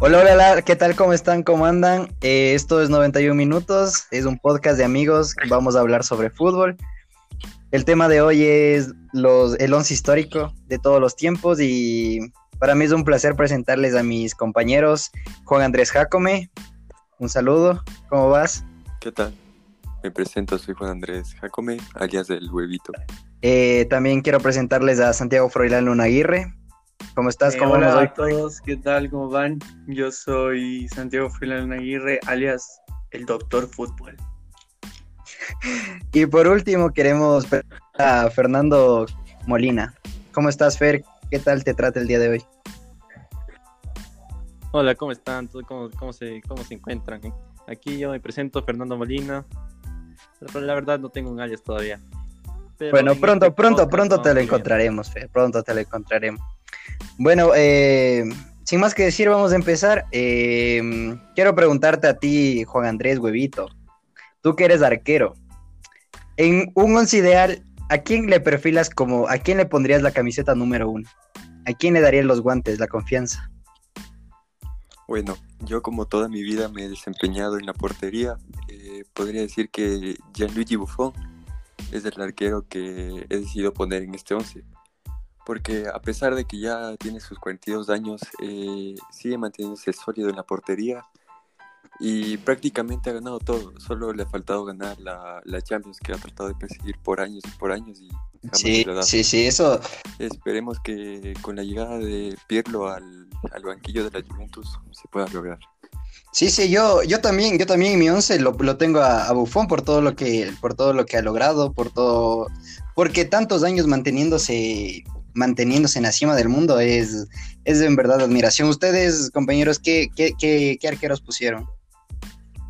Hola, hola, ¿qué tal? ¿Cómo están? ¿Cómo andan? Eh, esto es 91 minutos, es un podcast de amigos, vamos a hablar sobre fútbol. El tema de hoy es los, el once histórico de todos los tiempos y para mí es un placer presentarles a mis compañeros Juan Andrés Jacome. Un saludo, ¿cómo vas? ¿Qué tal? Me presento, soy Juan Andrés Jacome, alias del huevito. Eh, también quiero presentarles a Santiago Froilán Luna Aguirre. ¿Cómo estás? Eh, ¿Cómo hola a todos, ¿qué tal? ¿Cómo van? Yo soy Santiago Froilán Aguirre, alias el Doctor Fútbol. Y por último queremos a Fernando Molina. ¿Cómo estás, Fer? ¿Qué tal te trata el día de hoy? Hola, ¿cómo están? ¿Cómo, cómo, se, cómo se encuentran? Aquí yo me presento, Fernando Molina. Pero la verdad no tengo un alias todavía. Pero bueno, en pronto, este pronto, podcast pronto vamos te lo encontraremos, Fer. Pronto te lo encontraremos. Bueno, eh, sin más que decir, vamos a empezar. Eh, quiero preguntarte a ti, Juan Andrés Huevito. Tú que eres arquero. En un once ideal, ¿a quién le perfilas como, a quién le pondrías la camiseta número uno? ¿A quién le darías los guantes, la confianza? Bueno, yo como toda mi vida me he desempeñado en la portería, eh, podría decir que Gianluigi Buffon es el arquero que he decidido poner en este 11. Porque a pesar de que ya tiene sus 42 años, eh, sigue manteniéndose sólido en la portería y prácticamente ha ganado todo. Solo le ha faltado ganar la, la Champions que ha tratado de perseguir por años y por años y Sí, sí, sí, eso. Esperemos que con la llegada de Pirlo al, al banquillo de la Juventus se pueda lograr. Sí, sí, yo, yo también, yo también en mi once lo, lo tengo a, a Buffon por todo lo que, por todo lo que ha logrado, por todo, porque tantos años manteniéndose, manteniéndose en la cima del mundo es, es en verdad admiración. Ustedes, compañeros, ¿qué, qué, qué, qué arqueros pusieron?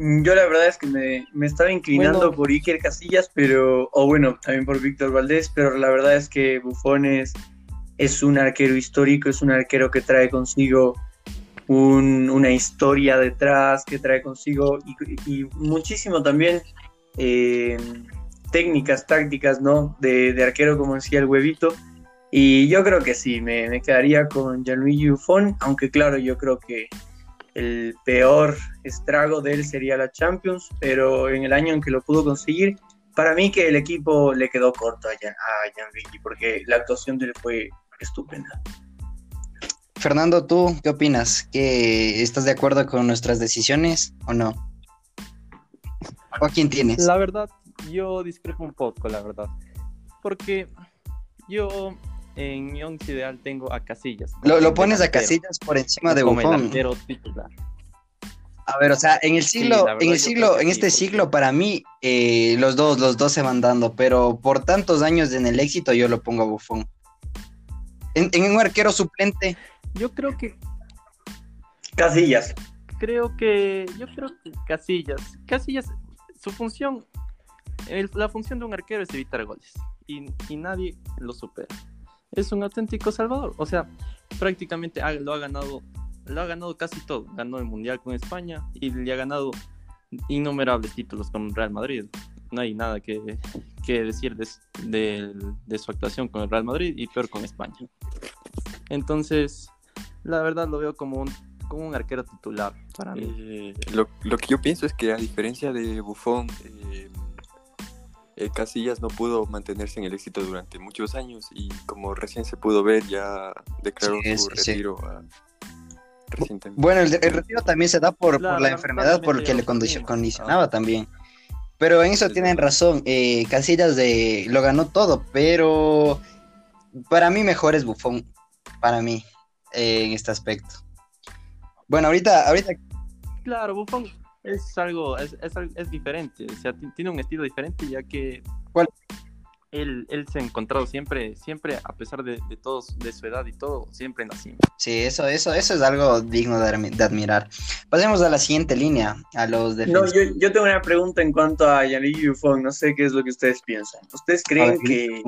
Yo la verdad es que me, me estaba inclinando Bueno. por Iker Casillas, pero, o bueno, también por Víctor Valdés, pero la verdad es que Buffon es, es un arquero histórico, es un arquero que trae consigo un- una historia detrás, que trae consigo y, y muchísimo también eh, técnicas, tácticas, ¿no? De, de arquero, como decía el huevito. Y yo creo que sí, me, me quedaría con Gianluigi Buffon, aunque claro, yo creo que el peor estrago de él sería la Champions, pero en el año en que lo pudo conseguir, para mí que el equipo le quedó corto a, Gian, a Gianluigi, porque la actuación de él fue estupenda. Fernando, ¿tú qué opinas? ¿Que ¿Estás de acuerdo con nuestras decisiones o no? ¿O a quién tienes? La verdad, yo discrepo un poco, la verdad. Porque yo en mi once ideal tengo a Casillas. Lo, lo pones a Casillas por encima de Buffon. delantero titular. A ver, o sea, en el siglo, en el siglo, en este siglo, para mí, eh, los dos, los dos se van dando, pero por tantos años en el éxito, yo lo pongo a Buffon. En, en un arquero suplente, Yo creo que Casillas. creo que yo creo que Casillas Casillas su función el- la función de un arquero es evitar goles y, y nadie lo supera es un auténtico salvador. O sea prácticamente ha- lo ha ganado lo ha ganado casi todo. Ganó el mundial con España y le ha ganado innumerables títulos con Real Madrid. No hay nada que, que decir de, de- de su actuación con el Real Madrid y peor con España. Entonces la verdad lo veo como un como un arquero titular. Para mí. Eh, lo, lo que yo pienso es que a diferencia de Buffon, eh, eh, Casillas no pudo mantenerse en el éxito durante muchos años y como recién se pudo ver ya declaró Sí, su sí, sí. retiro a- recientemente. bueno, el, el retiro también se da por, la enfermedad, por lo que le condicionaba también. Pero en eso Es tienen razón, eh, Casillas de, lo ganó todo, pero para mí mejor es Buffon, para mí, eh, en este aspecto. Bueno, ahorita, ahorita Claro, Buffon es algo, es, es, es diferente, o sea, ti- tiene un estilo diferente ya que ¿Cuál? Él, él se ha encontrado siempre, siempre, a pesar de, de todos, de su edad y todo, siempre en la cima. Sí, eso, eso, eso es algo digno de, admi- de admirar. Pasemos a la siguiente línea, a los No, defensores. yo, yo tengo una pregunta en cuanto a Gianluigi Buffon, no sé qué es lo que ustedes piensan. ¿Ustedes creen que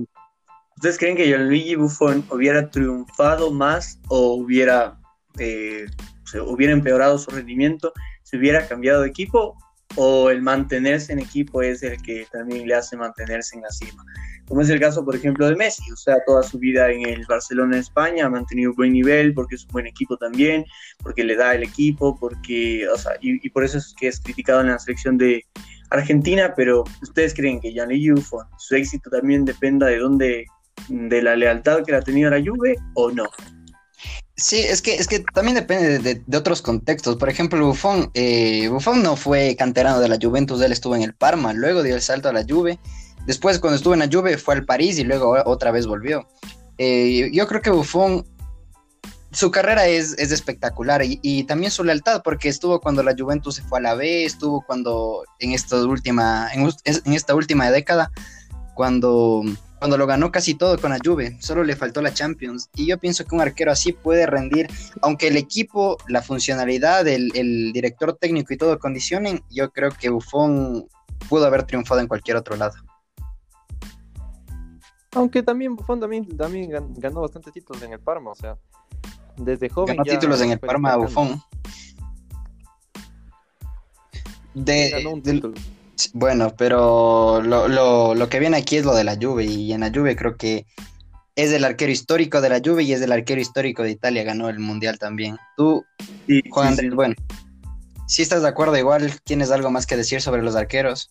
ustedes creen que Gianluigi Buffon hubiera triunfado más o hubiera eh, se hubiera empeorado su rendimiento si hubiera cambiado de equipo o el mantenerse en equipo es el que también le hace mantenerse en la cima. Como es el caso, por ejemplo, de Messi, o sea, toda su vida en el Barcelona España ha mantenido buen nivel porque es un buen equipo también, porque le da el equipo, porque, o sea, y, por eso es que es criticado en la selección de Argentina, pero ¿ustedes creen que Gianni Buffon, su éxito también dependa de dónde, de la lealtad que le ha tenido la Juve o no? Sí, es que, es que también depende de, otros contextos. Por ejemplo, Buffon, eh, Buffon no fue canterano de la Juventus, él estuvo en el Parma, luego dio el salto a la Juve. Después, cuando estuvo en la Juve, fue al París y luego otra vez volvió. Eh, yo creo que Buffon, su carrera es, es espectacular y, también su lealtad, porque estuvo cuando la Juventus se fue a la B, estuvo cuando en esta última, en, en esta última década, cuando cuando lo ganó casi todo con la Juve, solo le faltó la Champions. Y yo pienso que un arquero así puede rendir, aunque el equipo, la funcionalidad, el, director técnico y todo condicionen, yo creo que Buffon pudo haber triunfado en cualquier otro lado. Aunque también Buffon también, también ganó bastantes títulos en el Parma, o sea, desde joven. Ganó títulos en el Parma Buffon. De, ganó un título. Bueno, pero lo, que viene aquí es lo de la Juve y en la Juve creo que es el arquero histórico de la Juve y es el arquero histórico de Italia, ganó el Mundial también. Tú, Juan Andrés, bueno, si estás de acuerdo, igual tienes algo más que decir sobre los arqueros.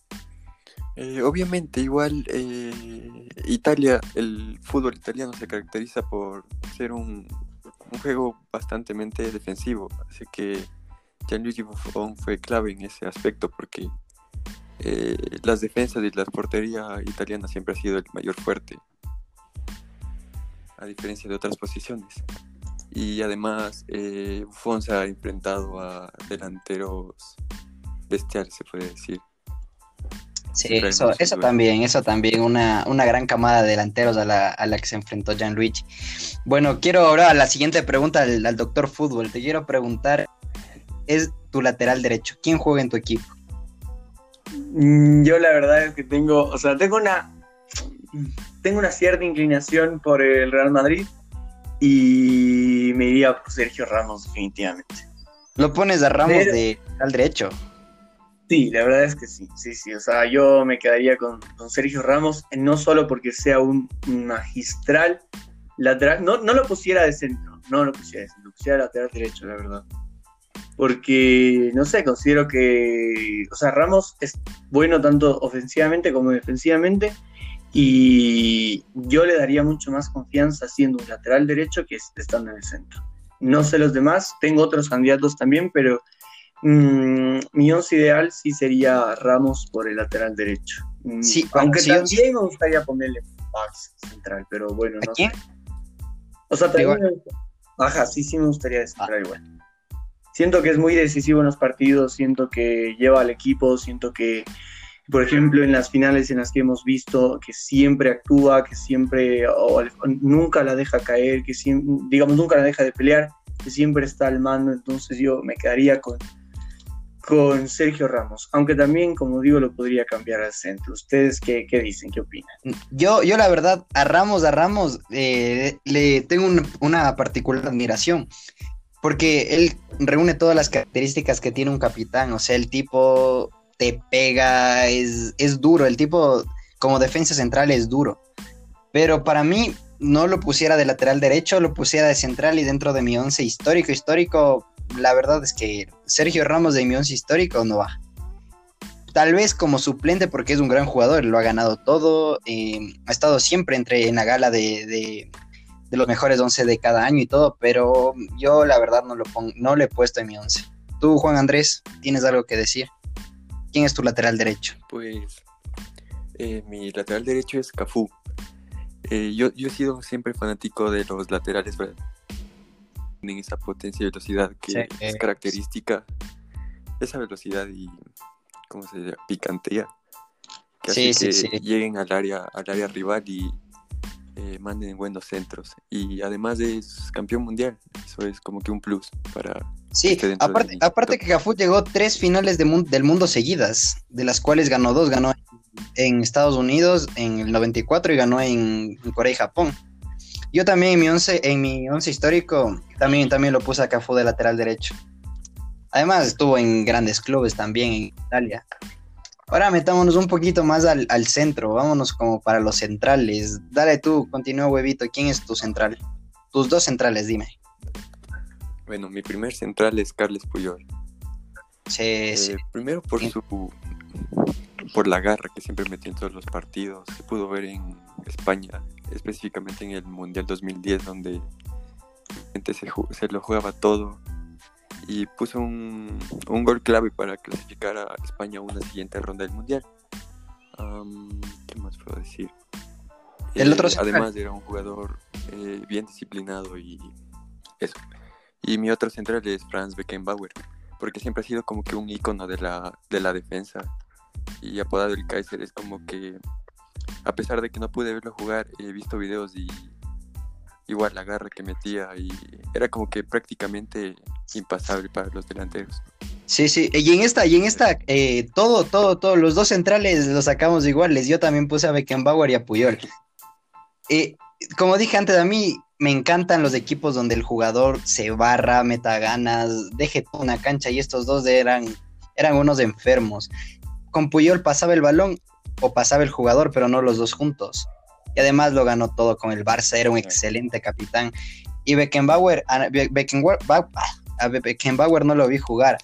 Eh, obviamente, igual eh, Italia, el fútbol italiano se caracteriza por ser un, un juego bastante defensivo, así que Gianluigi Buffon fue clave en ese aspecto porque eh, las defensas y la portería italiana siempre ha sido el mayor fuerte, a diferencia de otras posiciones. Y además, eh, Buffon se ha enfrentado a delanteros bestiales, se puede decir. Sí, eso, eso también, eso también, una, una gran camada de delanteros a la, a la que se enfrentó Gianluigi. Bueno, quiero ahora la siguiente pregunta al, al doctor Fútbol. Te quiero preguntar, es tu lateral derecho. ¿Quién juega en tu equipo? Mm, yo la verdad es que tengo, o sea, tengo una, tengo una cierta inclinación por el Real Madrid y me iría por Sergio Ramos definitivamente. ¿Lo pones a Ramos de al derecho? Sí, la verdad es que sí, sí, sí. O sea, yo me quedaría con, Sergio Ramos, no solo porque sea un magistral lateral, no, no lo pusiera de centro, no lo pusiera de centro, lo pusiera lateral derecho, la verdad porque, no sé, considero que, o sea, Ramos es bueno tanto ofensivamente como defensivamente y yo le daría mucho más confianza siendo un lateral derecho que estando en el centro. No sé los demás, tengo otros candidatos también, pero mm, mi once ideal sí sería Ramos por el lateral derecho. Mm, sí, aunque también me gustaría ponerle central, pero bueno, no sé. O sea, también... Ajá, sí, sí me gustaría de central igual siento que es muy decisivo en los partidos, siento que lleva al equipo, siento que, por ejemplo, en las finales en las que hemos visto que siempre actúa, que siempre, o, nunca la deja caer, que siempre, digamos, nunca la deja de pelear, que siempre está al mando, entonces yo me quedaría con, con Sergio Ramos, aunque también, como digo, lo podría cambiar al centro. ¿Ustedes qué, dicen? ¿Qué opinan? Yo, yo la verdad, a Ramos, a Ramos, eh, le tengo una particular admiración porque él reúne todas las características que tiene un capitán, o sea, el tipo te pega, es, duro, el tipo como defensa central es duro, pero para mí no lo pusiera de lateral derecho, lo pusiera de central y dentro de mi once histórico, histórico, la verdad es que Sergio Ramos de mi once histórico no va. Tal vez como suplente porque es un gran jugador, lo ha ganado todo, eh, ha estado siempre entre en la gala de los mejores 11 de cada año y todo, pero yo la verdad no lo pongo, no le he puesto en mi 11. Tú, Juan Andrés, ¿tienes algo que decir? ¿Quién es tu lateral derecho? Pues eh, mi lateral derecho es Cafú. Eh, yo, yo he sido siempre fanático de los laterales, tienen esa potencia y velocidad que es característica, esa velocidad y, ¿cómo se llama? Picantea. Que hace que lleguen al área, al área rival y eh, manden buenos centros. Y además es campeón mundial, eso es como que un plus para... Sí, aparte, aparte que Cafú llegó tres finales de del mundo seguidas, de las cuales ganó dos, ganó en Estados Unidos en el 94 y ganó en, Corea y Japón. Yo también en mi once, en mi once histórico también, también lo puse a Cafú de lateral derecho. Además estuvo en grandes clubes también en Italia. Ahora metámonos un poquito más al, al centro, vámonos como para los centrales. Dale tú, continúa huevito, ¿quién es tu central? Tus dos centrales, dime. Bueno, mi primer central es Carles Puyol. Sí, Eh, sí. primero por Sí. su por la garra que siempre metió en todos los partidos. Se pudo ver en España, específicamente en el Mundial 2010, donde la gente se, se lo jugaba todo y puso un, un gol clave para clasificar a España a una siguiente ronda del Mundial. Am, ¿Qué más puedo decir? El Eh, otro central. además era un jugador eh, bien disciplinado y eso. Y mi otro central es Franz Beckenbauer, porque siempre ha sido como que un icono de la, de la defensa. Y apodado el Kaiser es como que, a pesar de que no pude verlo jugar, he visto videos y igual la garra que metía y era como que prácticamente impasable para los delanteros. Sí, sí, y en esta, y en esta, eh, todo, todo, todo, los dos centrales los sacamos iguales. Yo también puse a Beckenbauer y a Puyol. Eh, como dije antes, a mí me encantan los equipos donde el jugador se barra, meta ganas, deje toda una cancha, y estos dos eran, eran unos enfermos. Con Puyol pasaba el balón o pasaba el jugador, pero no los dos juntos. Y además lo ganó todo con el Barça, era un excelente capitán. Y Beckenbauer, a Be- Beckenbauer, Ba- a Be- Beckenbauer no lo vi jugar,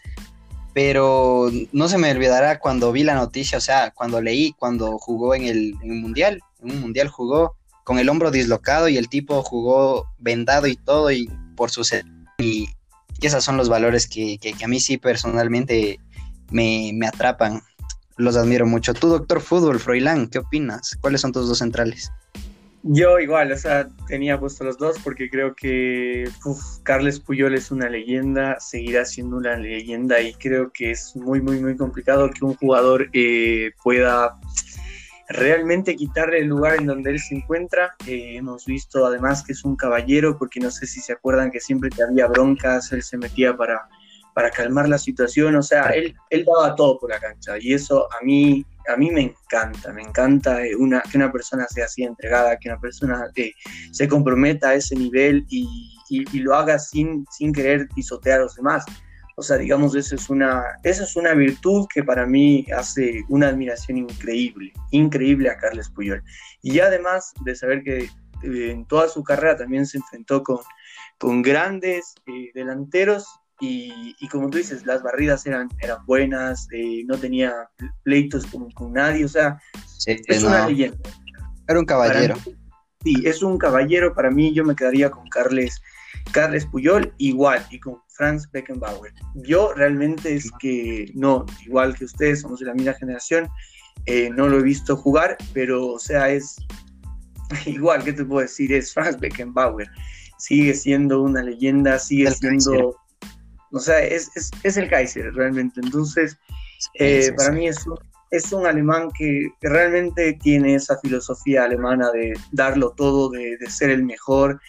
pero no se me olvidará cuando vi la noticia, o sea, cuando leí, cuando jugó en el, mundial, en un mundial jugó con el hombro dislocado y el tipo jugó vendado y todo y por su y, y esos son los valores que, que- que a mí sí personalmente me, me atrapan. Los admiro mucho. Tú, doctor fútbol, Froilán, ¿qué opinas? ¿Cuáles son tus dos centrales? Yo igual, o sea, tenía puesto los dos porque creo que Carles Puyol es una leyenda, seguirá siendo una leyenda y creo que es muy, muy, muy complicado que un jugador eh, pueda realmente quitarle el lugar en donde él se encuentra. Eh, hemos visto además que es un caballero porque no sé si se acuerdan que siempre que había broncas él se metía para, para calmar la situación, o sea, él, él daba todo por la cancha y eso a mí, a mí me encanta, me encanta eh, una, que una persona sea así entregada, que una persona eh, se comprometa a ese nivel y, lo haga sin, sin querer pisotear a los demás. O sea, digamos, eso es, una, eso es una virtud que para mí hace una admiración increíble, increíble a Carles Puyol. Y además de saber que eh, en toda su carrera también se enfrentó con, con grandes eh, delanteros y, y como tú dices, las barridas eran, eran buenas, eh, no tenía pleitos con, con nadie, o sea, Sí, es no, una leyenda. era un caballero. Mí, sí, es un caballero. Para mí, yo me quedaría con Carles, Carles Puyol, igual, y con Franz Beckenbauer. Yo realmente es que, no, igual que ustedes, somos de la misma generación, eh, no lo he visto jugar, pero, o sea, es igual, ¿qué te puedo decir? Es Franz Beckenbauer. Sigue siendo una leyenda, sigue El siendo. O sea, es, es, es el Kaiser realmente. Entonces, eh, Sí, sí, para sí. mí es un, es un alemán que, realmente tiene esa filosofía alemana de darlo todo, de, de ser el mejor.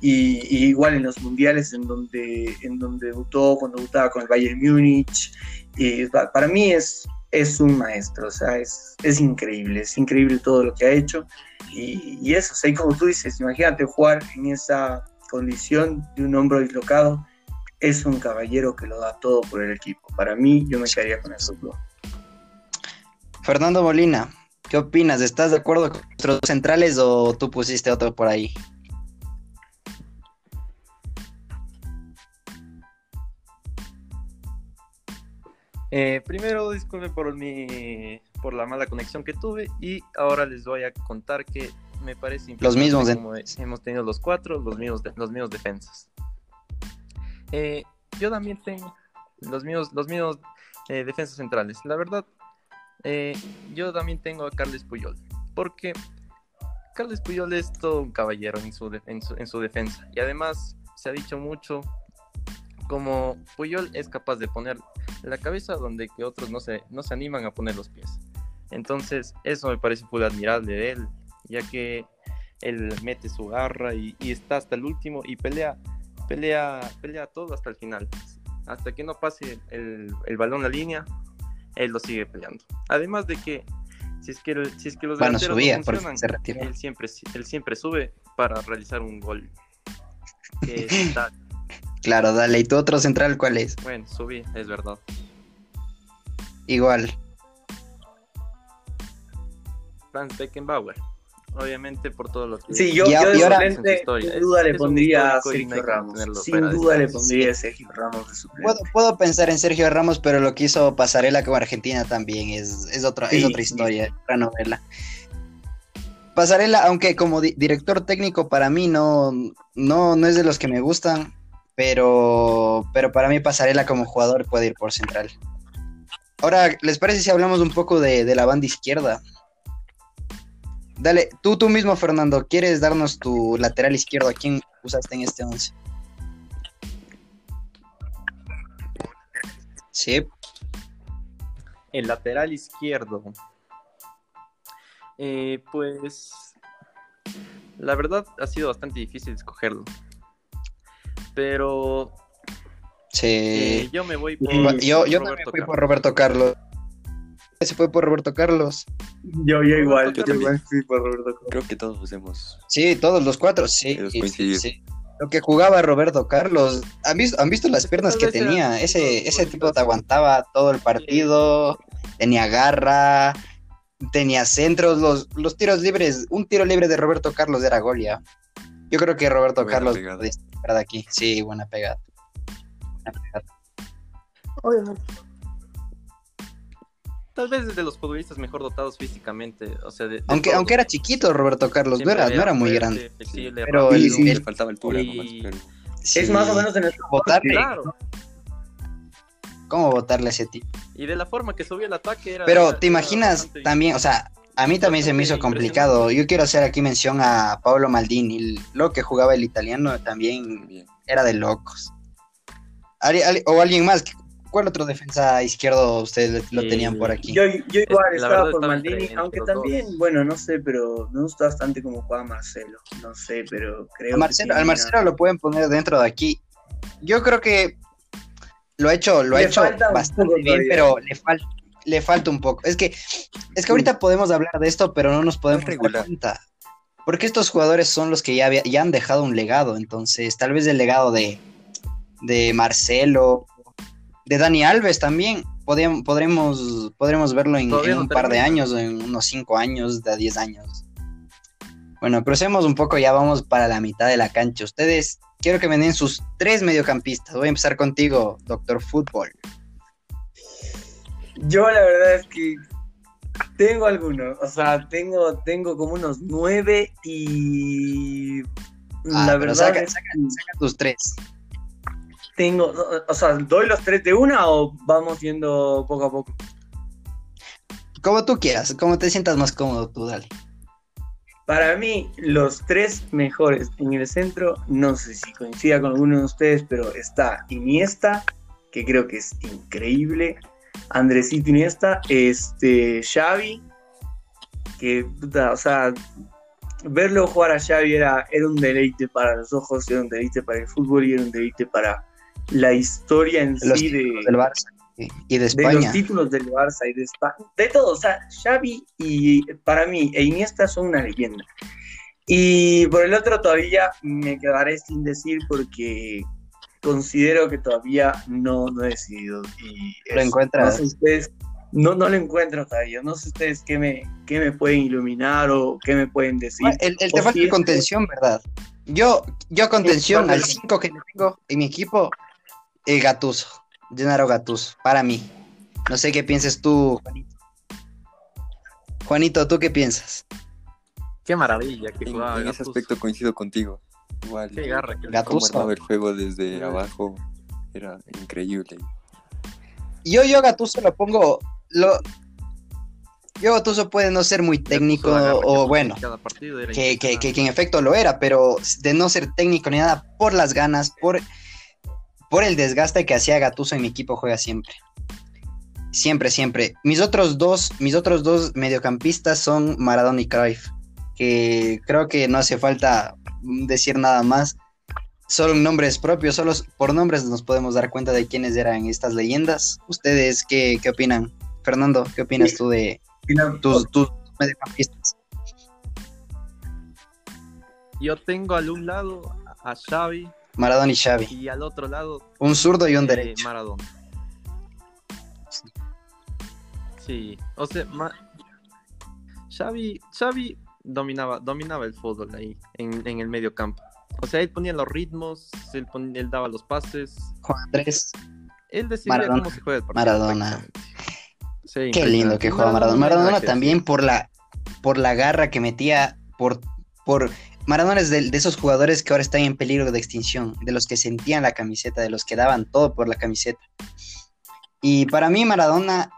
Y, y igual en los mundiales en donde, en donde debutó, cuando debutaba con el Bayern Múnich. Y pa- para mí es, es un maestro, o sea, es, es increíble, es increíble todo lo que ha hecho. Y, y eso, o sea, y como tú dices, imagínate jugar en esa condición de un hombro dislocado. Es un caballero que lo da todo por el equipo. Para mí, yo me quedaría con esos dos. Fernando Molina, ¿qué opinas? ¿Estás de acuerdo con nuestros centrales o tú pusiste otro por ahí? Eh, primero, disculpen por mi por la mala conexión que tuve y ahora les voy a contar que me parece Los mismos como hemos tenido los cuatro, los mismos de- los mismos defensas. Eh, yo también tengo los mismos los mismos eh, defensas centrales. La verdad, eh, yo también tengo a Carles Puyol porque Carles Puyol es todo un caballero en su, en su, en su defensa y además se ha dicho mucho como Puyol es capaz de poner la cabeza donde que otros no se, no se animan a poner los pies. Entonces, eso me parece full admirable de él, ya que él mete su garra y está hasta el último y pelea, pelea, pelea todo hasta el final. Hasta que no pase el, el balón la línea, él lo sigue peleando. Además de que si es que, si es que los Bueno, delanteros subía no funcionan, se él siempre, él siempre sube para realizar un gol. Que está Claro, dale. ¿Y tu otro central cuál es? Bueno, subí, es verdad. Igual. Franz Beckenbauer. Obviamente por todo lo que... Sí, yo, yo de suplente, sin duda le pondría a Sergio Ramos. Sin duda le pondría a Sergio Ramos de suplente. Puedo, puedo, pensar en Sergio Ramos, pero lo que hizo Pasarela con Argentina también es, es, otra, es otra historia, otra novela. Pasarela, aunque como director técnico para mí no, no, no es de los que me gustan, pero, pero para mí Pasarela como jugador puede ir por central. Ahora, ¿les parece si hablamos un poco de, de la banda izquierda? Dale, tú, tú mismo, Fernando, ¿quieres darnos tu lateral izquierdo? ¿A quién usaste en este 11? Sí. El lateral izquierdo. Eh, pues la verdad ha sido bastante difícil escogerlo. Pero sí. Eh, yo me voy por yo, yo me fui por Roberto Carlos se fue por Roberto Carlos. Yo, yo igual, yo también fui por Roberto Carlos. Creo que todos hemos. Sí, todos los cuatro, sí. Lo que jugaba Roberto Carlos, ¿han visto, ¿han visto las piernas que tenía? Ese, ese tipo te aguantaba todo el partido, tenía garra, tenía centros, los, los tiros libres, un tiro libre de Roberto Carlos era Golia. Yo creo que Roberto Carlos de aquí. Sí, buena pegada. Buena pegada. Obviamente tal vez de los futbolistas mejor dotados físicamente. O sea, aunque, aunque era chiquito Roberto Carlos, no era, no era muy grande. pero le faltaba altura Es más o menos de nuestro votarle. Claro. ¿Cómo votarle a ese tipo? Y de la forma que subió el ataque era. Pero te imaginas también, o sea, a mí también se me hizo complicado. Yo quiero hacer aquí mención a Pablo Maldini. Lo que jugaba el italiano también era de locos. O alguien más, ¿Cuál otro defensa izquierdo ustedes lo tenían por aquí? Yo, yo igual estaba por Maldini, aunque también, bueno, no sé, pero me gusta bastante como juega Marcelo. No sé, pero creo Marcelo, Al Marcelo lo pueden poner dentro de aquí. Yo creo que lo ha hecho, lo ha hecho bastante bien, pero le falta le falta un poco. Es que, es que ahorita podemos hablar de esto, pero no nos podemos dar cuenta. Porque estos jugadores son los que ya, ya han dejado un legado. Entonces, tal vez el legado de, de Marcelo, de Dani Alves también. podremos, podremos verlo en, un par de años, en unos cinco años, de 10 años. Bueno, crucemos un poco, ya vamos para la mitad de la cancha. Ustedes, quiero que me den sus tres mediocampistas. Voy a empezar contigo, Doctor Fútbol. Yo la verdad es que tengo algunos, o sea, tengo, tengo como unos nueve y ah, la verdad saca, tus tres tengo, o sea, ¿doy los tres de una o vamos yendo poco a poco? Como tú quieras, como te sientas más cómodo tú, dale. Para mí, los tres mejores en el centro, no sé si coincida con alguno de ustedes, pero está Iniesta, que creo que es increíble. Andresito Iniesta, este, Xavi, que, puta, o sea, verlo jugar a Xavi era, era un deleite para los ojos, era un deleite para el fútbol y era un deleite para, la historia en sí de, del Barça y de España. De los títulos del Barça y de España. De todo, o sea, Xavi y para mí e Iniesta son una leyenda. Y por el otro todavía me quedaré sin decir porque considero que todavía no, no he decidido. Y ¿Lo encuentras? No sé ustedes, no, no lo encuentro todavía. No sé ustedes qué me, qué me pueden iluminar o qué me pueden decir. El, el te falta contención, ¿verdad? Yo, yo contención al 5 que tengo en mi equipo, el Gatuso, Gennaro Gatuso, para mí. No sé qué pienses tú, Juanito. Juanito, ¿tú qué piensas? Qué maravilla que En, ese aspecto coincido contigo. Igual. Qué garra que Gatuso. el juego desde abajo era increíble. Yo, yo Gatuso lo pongo. Lo, yo Gatuso puede no ser muy técnico o bueno, que, que, que, en efecto lo era, pero de no ser técnico ni nada, por las ganas, por por el desgaste que hacía Gatuso en mi equipo juega siempre. Siempre, siempre. Mis otros dos, mis otros dos mediocampistas son Maradona y Cruyff, que creo que no hace falta decir nada más. Solo nombres propios, solo por nombres nos podemos dar cuenta de quiénes eran estas leyendas. ¿Ustedes qué, qué opinan? Fernando, ¿qué opinas tú de tus, tus mediocampistas? Yo tengo al un lado a Xavi, Maradona y Xavi. Y al otro lado, Un zurdo y un eh, derecho. Maradona. Sí, o sea, Ma- Xavi, Xavi dominaba, dominaba el fútbol ahí, en, en el medio campo. O sea, él ponía los ritmos, él, pon- él daba los pases, Juan Andrés. él decidía Maradona. cómo se juega el partido. Maradona. Sí, Qué lindo que juega Maradona. Maradona que también por la, por la garra que metía, por, por Maradona es de, esos jugadores que ahora están en peligro de extinción, de los que sentían la camiseta, de los que daban todo por la camiseta. Y para mí Maradona,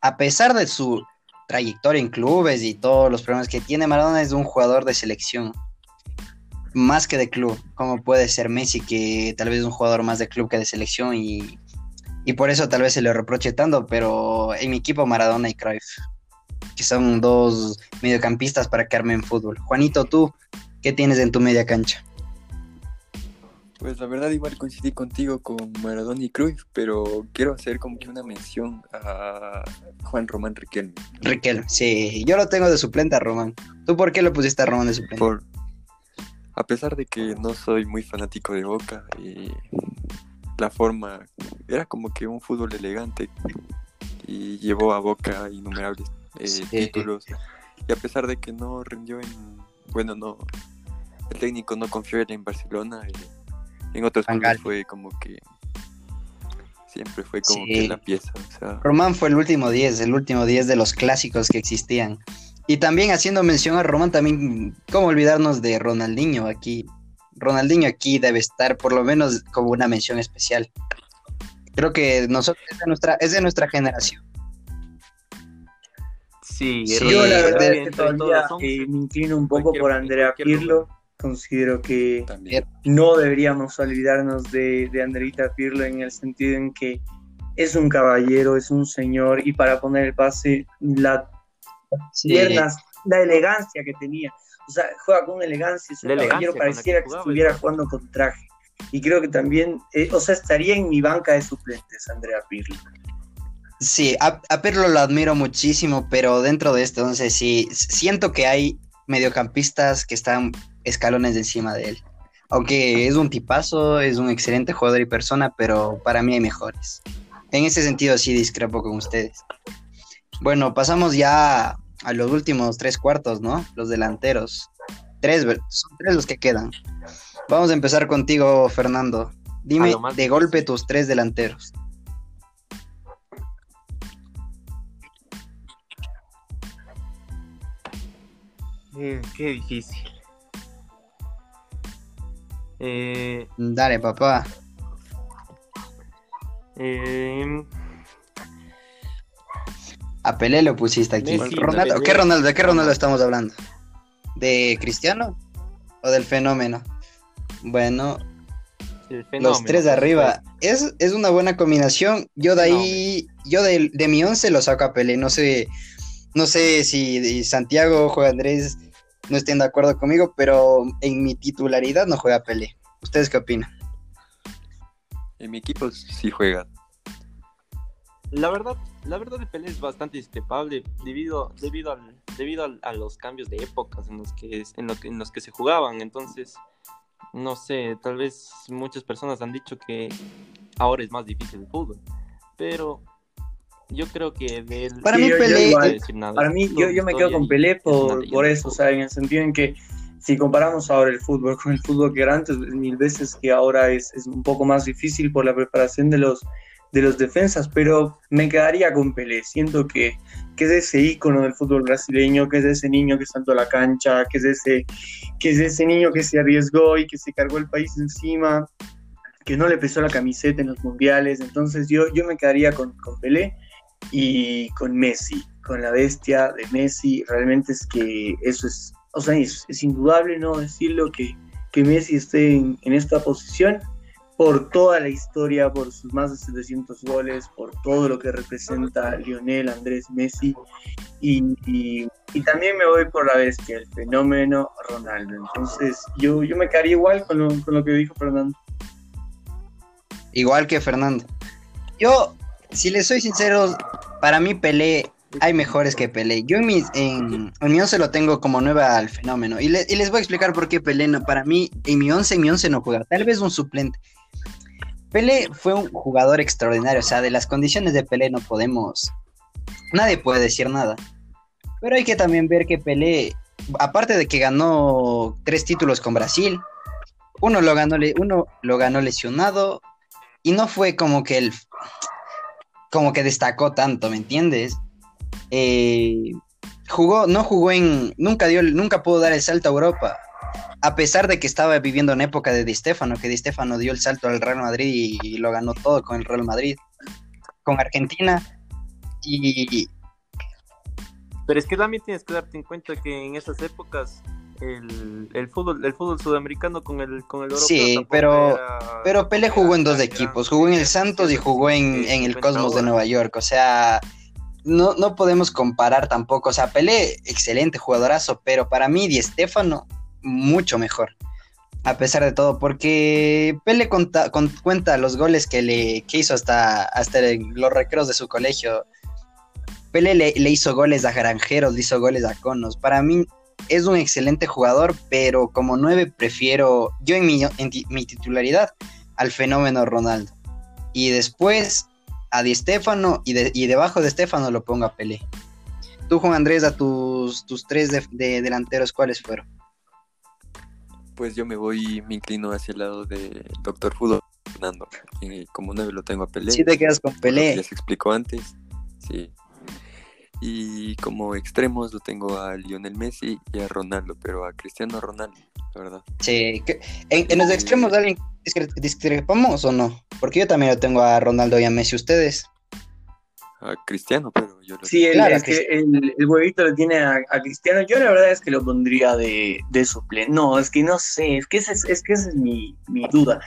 a pesar de su trayectoria en clubes y todos los problemas que tiene, Maradona es un jugador de selección, más que de club, como puede ser Messi, que tal vez es un jugador más de club que de selección y, y por eso tal vez se le reproche tanto, pero en mi equipo Maradona y Cruyff, que son dos mediocampistas para que armen fútbol. Juanito, tú, ¿qué tienes en tu media cancha? Pues la verdad igual coincidí contigo con Maradona y Cruyff, pero quiero hacer como que una mención a Juan Román Riquelme. Riquelme, sí, yo lo tengo de suplente a Román. ¿Tú por qué lo pusiste a Román de suplente? Por, a pesar de que no soy muy fanático de Boca, eh, la forma era como que un fútbol elegante y llevó a Boca innumerables eh, Sí. títulos. Y a pesar de que no rindió en, bueno, no, el técnico no confió en Barcelona, eh, en otros clubes fue como que siempre fue como Sí. que la pieza. O sea, Román fue el último 10, el último 10 de los clásicos que existían. Y también haciendo mención a Román, también, ¿cómo olvidarnos de Ronaldinho aquí? Ronaldinho aquí debe estar por lo menos como una mención especial. Creo que nosotros es de nuestra, es de nuestra generación. Sí, Sí, Yo la verdad es que todavía eh, me inclino un poco por Andrea Pirlo. Considero que también. no deberíamos olvidarnos de, de Andreita Pirlo en el sentido en que es un caballero, es un señor y para poner el pase, las piernas, la elegancia que tenía. O sea, juega con elegancia, es un La elegancia caballero, la que pareciera que, estuviera es- jugando con traje. Y creo que también, eh, o sea, estaría en mi banca de suplentes, Andrea Pirlo. Sí, a, a Pirlo lo admiro muchísimo, pero dentro de este once sí, siento que hay mediocampistas que están escalones de encima de él. Aunque es un tipazo, es un excelente jugador y persona, pero para mí hay mejores. En ese sentido sí discrepo con ustedes. Bueno, pasamos ya a los últimos tres cuartos, ¿no? Los delanteros. Tres, son tres los que quedan. Vamos a empezar contigo, Fernando. Dime de golpe tus tres delanteros. Eh, qué difícil. Eh, Dale, papá. eh, A Pelé lo pusiste aquí. Messi, Ronaldo, Pelé. ¿qué Ronaldo? ¿De qué Ronaldo estamos hablando? ¿De Cristiano? ¿O del fenómeno? Bueno, fenómeno, los tres de arriba. Es, es una buena combinación. Yo de ahí, yo de, de mi once lo saco a Pelé. No sé, no sé si Santiago, Juan Andrés no estén de acuerdo conmigo, pero en mi titularidad no juega Pelé. ¿Ustedes qué opinan? En mi equipo sí juega. La verdad, la verdad de Pelé es bastante discrepable debido, debido, al, debido al- a los cambios de épocas en los que en, lo que en los que se jugaban. Entonces, no sé, tal vez muchas personas han dicho que ahora es más difícil el fútbol, pero yo creo que del Para Sí, mí yo- yo Pelé, igual. puedo decir nada. Para mí, yo, yo me quedo con Pelé por, por eso, o sea, en el sentido en que si comparamos ahora el fútbol con el fútbol que era antes, mil veces que ahora es, es un poco más difícil por la preparación de los, de los defensas, pero me quedaría con Pelé. Siento que, que es ese ícono del fútbol brasileño, que es ese niño que saltó a la cancha, que es ese, que es ese niño que se arriesgó y que se cargó el país encima, que no le pesó la camiseta en los mundiales. Entonces yo, yo me quedaría con, con Pelé y con Messi, con la bestia de Messi. Realmente es que eso es, o sea, es, indudable no decirlo que, que Messi esté en, en esta posición por toda la historia, por sus más de 700 goles, por todo lo que representa Lionel Andrés Messi. Y, y- también me voy por la bestia, el fenómeno Ronaldo. Entonces yo, yo me quedaría igual con con lo que dijo Fernando. Igual que Fernando. Yo, si les soy sincero, para mí Pelé hay mejores que Pelé. Yo en mi, en, en mi 11 lo tengo como nueva al fenómeno. Y, y les voy a explicar por qué Pelé no, para mí, en mi 11, en mi 11 no juega. Tal vez un suplente. Pelé fue un jugador extraordinario. O sea, de las condiciones de Pelé no podemos. Nadie puede decir nada. Pero hay que también ver que Pelé, aparte de que ganó tres títulos con Brasil, uno lo ganó, uno lo ganó lesionado y no fue como que el como que destacó tanto, ¿me entiendes? Eh, jugó, no jugó en, nunca dio, nunca pudo dar el salto a Europa, a pesar de que estaba viviendo en época de Di Stéfano, que Di Stéfano dio el salto al Real Madrid y, y lo ganó todo con el Real Madrid, con Argentina y Pero es que también tienes que darte en cuenta que en esas épocas el, el fútbol el fútbol sudamericano con el con el europeo Sí, tampoco pero- era- Pero Pelé jugó en dos equipos, jugó en el Santos y jugó en, en el 50 Cosmos de. Nueva York, o sea, no, no podemos comparar tampoco, o sea, Pelé, excelente jugadorazo, pero para mí Di Stéfano, mucho mejor, a pesar de todo, porque conta- con- cuenta los goles que le que hizo hasta, hasta los recreos de su colegio, Pelé le, le hizo goles a Granjeros, le hizo goles a Conos, para mí es un excelente jugador, pero como nueve prefiero, yo en mi, en ti- mi titularidad, al fenómeno Ronaldo. Y después a Di Stéfano y, de- y debajo de Stéfano lo pongo a Pelé. Tú, Juan Andrés, a tus, tus tres de, de delanteros, ¿cuáles fueron? Pues yo me voy, me inclino hacia el lado de Doctor Fútbol, Fernando. Eh, como nueve lo tengo a Pelé. Si te quedas con Pelé, Ya se explicó antes. Sí. Y como extremos lo tengo a Lionel Messi y a Ronaldo, pero a Cristiano Ronaldo, la verdad. sí, en, en los extremos alguien discre- discrepamos o no? Porque yo también lo tengo a Ronaldo y a Messi, ustedes. A Cristiano, pero yo lo Sí, el, Claro es que el, el huevito lo tiene a, a Cristiano. Yo la verdad es que lo pondría de, de suplente. No, es que no sé, es que esa es, es, que esa es mi, mi duda.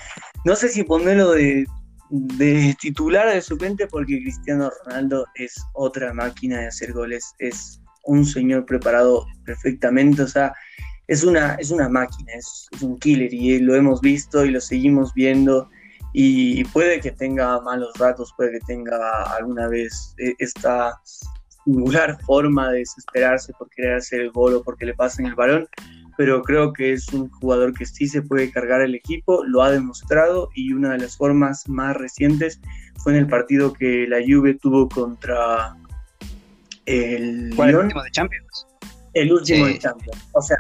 No sé si ponerlo de, de titular de suplente porque Cristiano Ronaldo es otra máquina de hacer goles. Es un señor preparado perfectamente, o sea, es una, es una máquina, es, es un killer y lo hemos visto y lo seguimos viendo y puede que tenga malos ratos, puede que tenga alguna vez eh, esta singular forma de desesperarse por querer hacer el gol o porque le pasen el balón, pero creo que es un jugador que sí se puede cargar el equipo, lo ha demostrado y una de las formas más recientes fue en el partido que la Juve tuvo contra el ¿Cuál es el Lyon, último de Champions? el último Sí. de Champions. O sea,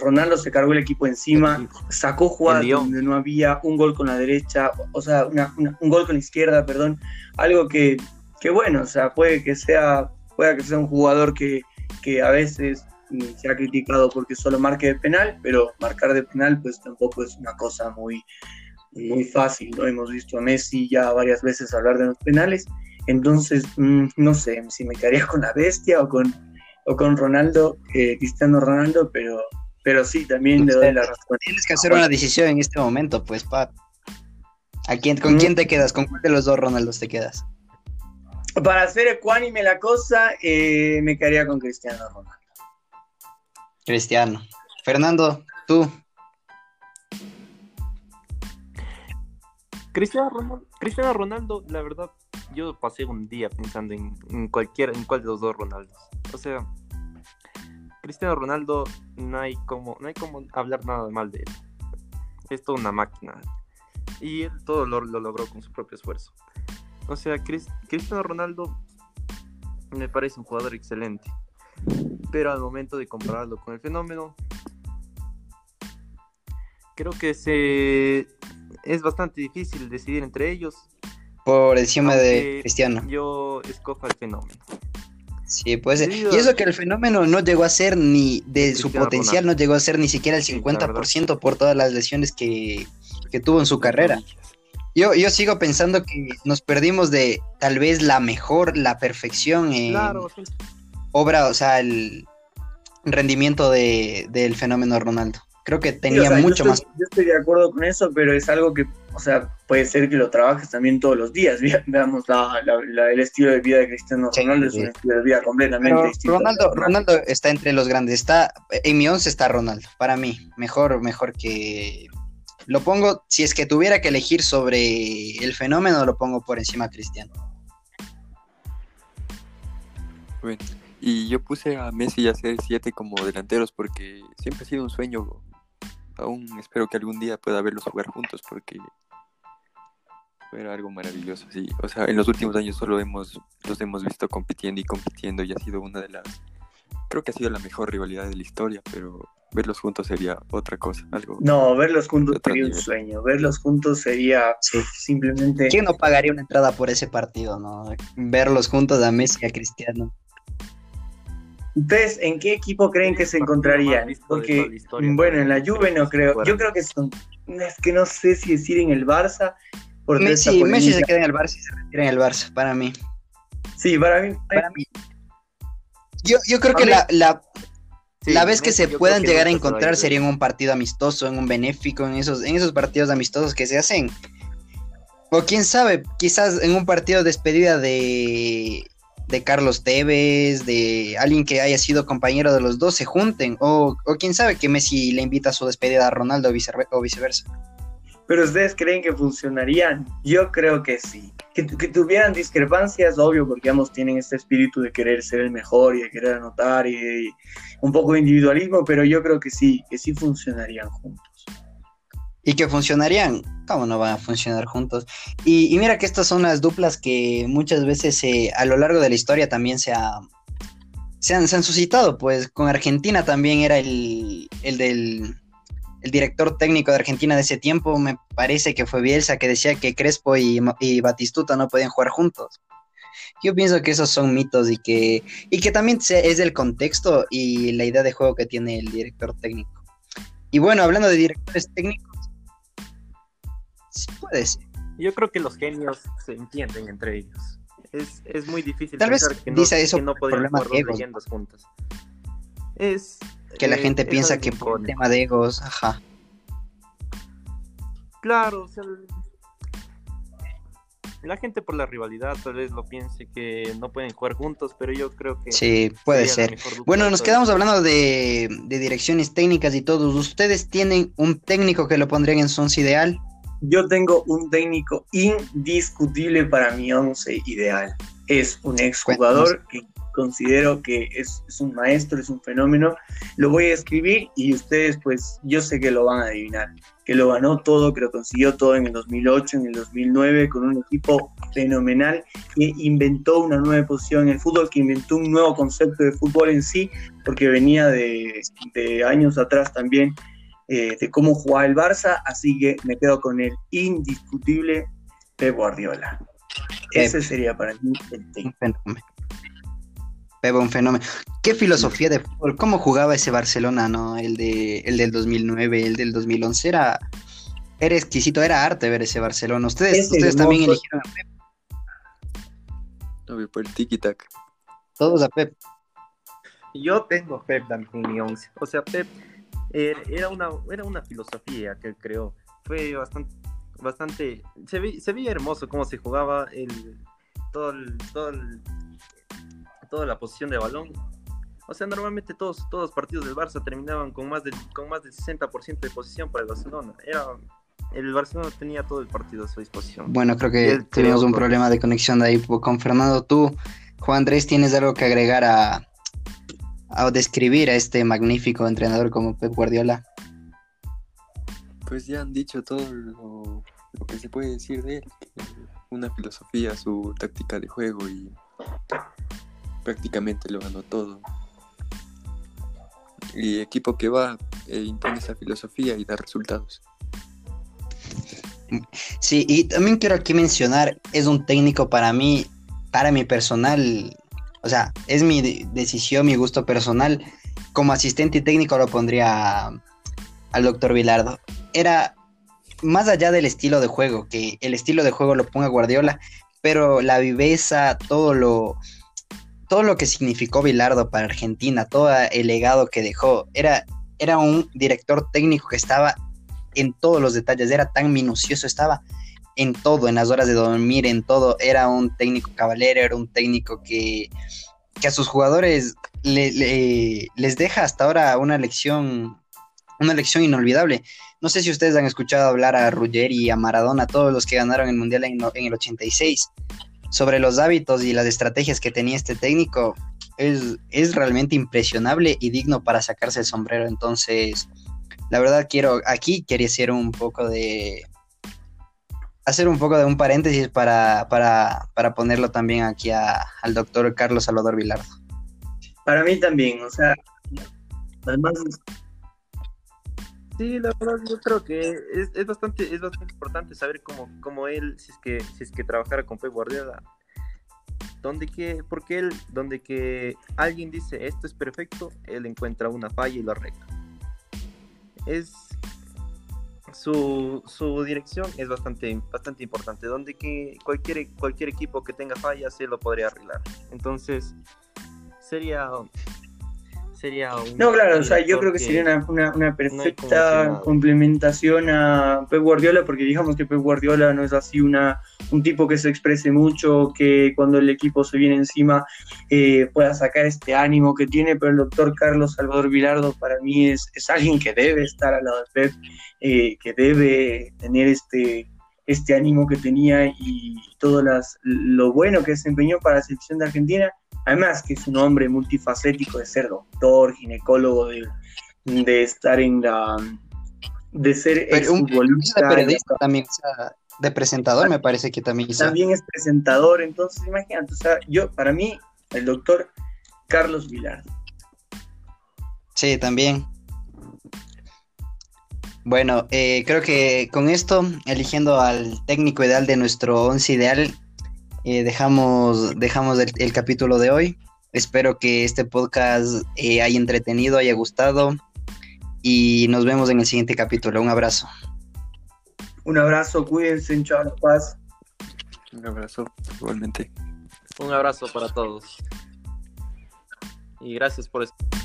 Ronaldo se cargó el equipo encima, sacó jugadas donde no había un gol con la derecha, o sea, una- una- un gol con la izquierda, perdón, algo que, que bueno, o sea, puede que sea, pueda que sea un jugador que, que a veces mm, se ha criticado porque solo marque de penal, pero marcar de penal pues tampoco es una cosa muy, muy fácil, ¿no? Hemos visto a Messi ya varias veces hablar de los penales, entonces mm, no sé si me quedaría con la bestia o con, o con Ronaldo, eh, Cristiano Ronaldo, pero, pero sí, también le doy la razón. Tienes que hacer una decisión en este momento, pues, pa. ¿A quién, ¿Con Mm. quién te quedas? ¿Con cuál de los dos Ronaldos te quedas? Para hacer ecuánime la cosa, eh, me quedaría con Cristiano Ronaldo. Cristiano. Fernando, tú. Cristiano Ronaldo, Cristiano Ronaldo, la verdad, yo pasé un día pensando en, en cualquier, en cuál de los dos Ronaldos. O sea, Cristiano Ronaldo no hay como, no hay como hablar nada mal de él. Es toda una máquina. Y él todo lo, lo logró con su propio esfuerzo. O sea, Cris- Cristiano Ronaldo me parece un jugador excelente. Pero al momento de compararlo con el fenómeno, creo que se es bastante difícil decidir entre ellos. Por encima de Cristiano. Yo escojo al fenómeno. Sí, puede ser. Debido Y eso que el fenómeno no llegó a ser ni de su potencial, no llegó a ser ni siquiera el Sí, la 50% por todas las lesiones que, que tuvo en su carrera. Yo, yo sigo pensando que nos perdimos de tal vez la mejor, la perfección en Claro, obra, o sea, el rendimiento de, del fenómeno Ronaldo. Creo que tenía Sí, o sea, yo mucho estoy- más. Yo estoy de acuerdo con eso, pero es algo que, o sea, puede ser que lo trabajes también todos los días. Ve- Veamos la, la- la- el estilo de vida de Cristiano Sí, Ronaldo, es sí. un estilo de vida completamente Pero distinto. Ronaldo, Ronaldo está entre los grandes. Está, en mi once está Ronaldo. Para mí, mejor, mejor que. Lo pongo, si es que tuviera que elegir sobre el fenómeno, lo pongo por encima a Cristiano. Bueno, y yo puse a Messi y a CR7 como delanteros porque siempre ha sido un sueño. Aún espero que algún día pueda verlos jugar juntos porque era algo maravilloso, sí. O sea, en los últimos años solo hemos, los hemos visto compitiendo y compitiendo y ha sido una de las... Creo que ha sido la mejor rivalidad de la historia, pero verlos juntos sería otra cosa, algo... No, verlos juntos sería un sueño. Verlos juntos sería simplemente... ¿Quién no pagaría una entrada por ese partido, no? Verlos juntos a Messi y a Cristiano. ¿Ustedes en qué equipo creen que se encontrarían? Porque, bueno, en la Juve no creo. Yo creo que son... Es que no sé si decir en el Barça. Messi, Messi se queda en el Barça y se retira en el Barça, para mí. Sí, para mí... Para mí. Yo, yo creo que la, la, la vez que se puedan llegar a encontrar sería en un partido amistoso, en un benéfico, en esos, en esos partidos amistosos que se hacen. O quién sabe, quizás en un partido de despedida de, de Carlos Tevez, de alguien que haya sido compañero de los dos, se junten. O, o quién sabe que Messi le invita a su despedida a Ronaldo o vicever- o viceversa. Pero ustedes creen que funcionarían? Yo creo que sí. Que, que tuvieran discrepancias, obvio, porque ambos tienen este espíritu de querer ser el mejor y de querer anotar y, un poco de individualismo, pero yo creo que sí, que sí funcionarían juntos. Y que funcionarían, ¿cómo no van a funcionar juntos? Y, y mira que estas son las duplas que muchas veces eh, a lo largo de la historia también se, se, han, se han suscitado, pues con Argentina también era el, el del el director técnico de Argentina de ese tiempo, me parece que fue Bielsa, que decía que Crespo y, Batistuta no podían jugar juntos. Yo pienso que esos son mitos y que, y que también es del contexto y la idea de juego que tiene el director técnico. Y bueno, hablando de directores técnicos, Sí, puede ser. Yo creo que los genios se entienden entre ellos. Es, es muy difícil Tal vez pensar que no, dice eso que no podrían jugar dos leyendas juntas. Es, Que la eh, gente piensa que por tema de egos, ajá. Claro, o sea, la gente por la rivalidad tal vez lo piense que no pueden jugar juntos, pero yo creo que Sí, puede ser. Bueno, nos quedamos hablando de, de direcciones técnicas y todos. ¿Ustedes tienen un técnico que lo pondrían en su once ideal? Yo tengo un técnico indiscutible para mi once ideal. Es un exjugador que considero que es, es un maestro, es un fenómeno. Lo voy a escribir y ustedes, pues, yo sé que lo van a adivinar. Que lo ganó todo, que lo consiguió todo en el 2008, en el 2009, con un equipo fenomenal que inventó una nueva posición en el fútbol, que inventó un nuevo concepto de fútbol en sí, porque venía de, de años atrás también eh, de cómo jugaba el Barça, así que me quedo con el indiscutible Pep Guardiola. Ese sería para mí el técnico. Pepe, un fenómeno. ¿Qué filosofía de fútbol? ¿Cómo jugaba ese Barcelona, no? El, de, el del 2009, el del 2011. Era, era exquisito, era arte ver ese Barcelona. Ustedes, Es ustedes también eligieron a Pep, Obvio, por el tiki-tac. todos a Pep. Yo tengo a Pep también en mi once. O sea, Pep eh, era una, era una filosofía que él creó. Fue bastante, bastante, se, se veía hermoso cómo se jugaba el, todo el, todo el- toda la posición de balón. O sea, normalmente todos, todos los partidos del Barça terminaban con más del, con más del 60% de posición para el Barcelona. Era, el Barcelona tenía todo el partido a su disposición. Bueno, creo que Él tuvimos creó un problema de conexión de ahí con Fernando. Tú, Juan Andrés, ¿tienes algo que agregar a, a describir a este magnífico entrenador como Pep Guardiola? Pues ya han dicho todo lo, lo que se puede decir de él. que Una filosofía, su táctica de juego y prácticamente lo ganó todo. Y equipo que va eh, impone esa filosofía y da resultados. Sí, y también quiero aquí mencionar, es un técnico para mí, para mi personal, o sea, es mi de- decisión, mi gusto personal. Como asistente y técnico lo pondría al doctor Vilardo. Era más allá del estilo de juego, que el estilo de juego lo ponga Guardiola, pero la viveza, todo lo, todo lo que significó Vilardo para Argentina, todo el legado que dejó, era, era un director técnico que estaba en todos los detalles, era tan minucioso, estaba en todo, en las horas de dormir, en todo, era un técnico caballero, era un técnico que, que a sus jugadores le- le- les deja hasta ahora una lección, una lección inolvidable. No sé si ustedes han escuchado hablar a Ruggeri y a Maradona, todos los que ganaron el Mundial en, en el 86, sobre los hábitos y las estrategias que tenía este técnico. es, es realmente impresionable y digno para sacarse el sombrero. Entonces, la verdad quiero, aquí quería hacer un poco de, hacer un poco de un paréntesis para, para, para ponerlo también aquí a- al doctor Carlos Salvador Vilardo. Para mí también, o sea, además, Sí, la verdad yo creo que es, es bastante es bastante importante saber cómo, cómo él si es que si es que trabajara con Pep Guardiola donde que porque él donde que alguien dice esto es perfecto él encuentra una falla y lo arregla. Es su, su dirección es bastante bastante importante donde que cualquier cualquier equipo que tenga fallas él lo podría arreglar. Entonces sería sería un no, claro, o sea, yo creo que sería una, una, perfecta complementación a Pep Guardiola, porque digamos que Pep Guardiola no es así una, un tipo que se exprese mucho, que cuando el equipo se viene encima eh, pueda sacar este ánimo que tiene, pero el doctor Carlos Salvador Vilardo para mí es, es alguien que debe estar al lado de Pep, eh, que debe tener este, este ánimo que tenía y todo las, lo bueno que desempeñó para la selección de Argentina. Además que es un hombre multifacético de ser doctor, ginecólogo, de, de estar en la... de ser exfutbolista, también, o sea, de presentador me parece que también hizo. también es presentador, entonces imagínate, o sea, yo, para mí, el doctor Carlos Vilar. Sí, también. Bueno, eh, creo que con esto, eligiendo al técnico ideal de nuestro once ideal, eh, dejamos, dejamos el, el capítulo de hoy. Espero que este podcast eh, haya entretenido, haya gustado y nos vemos en el siguiente capítulo. Un abrazo. Un abrazo, cuídense, chao, paz. Un abrazo, igualmente. Un abrazo para todos. Y gracias por estar.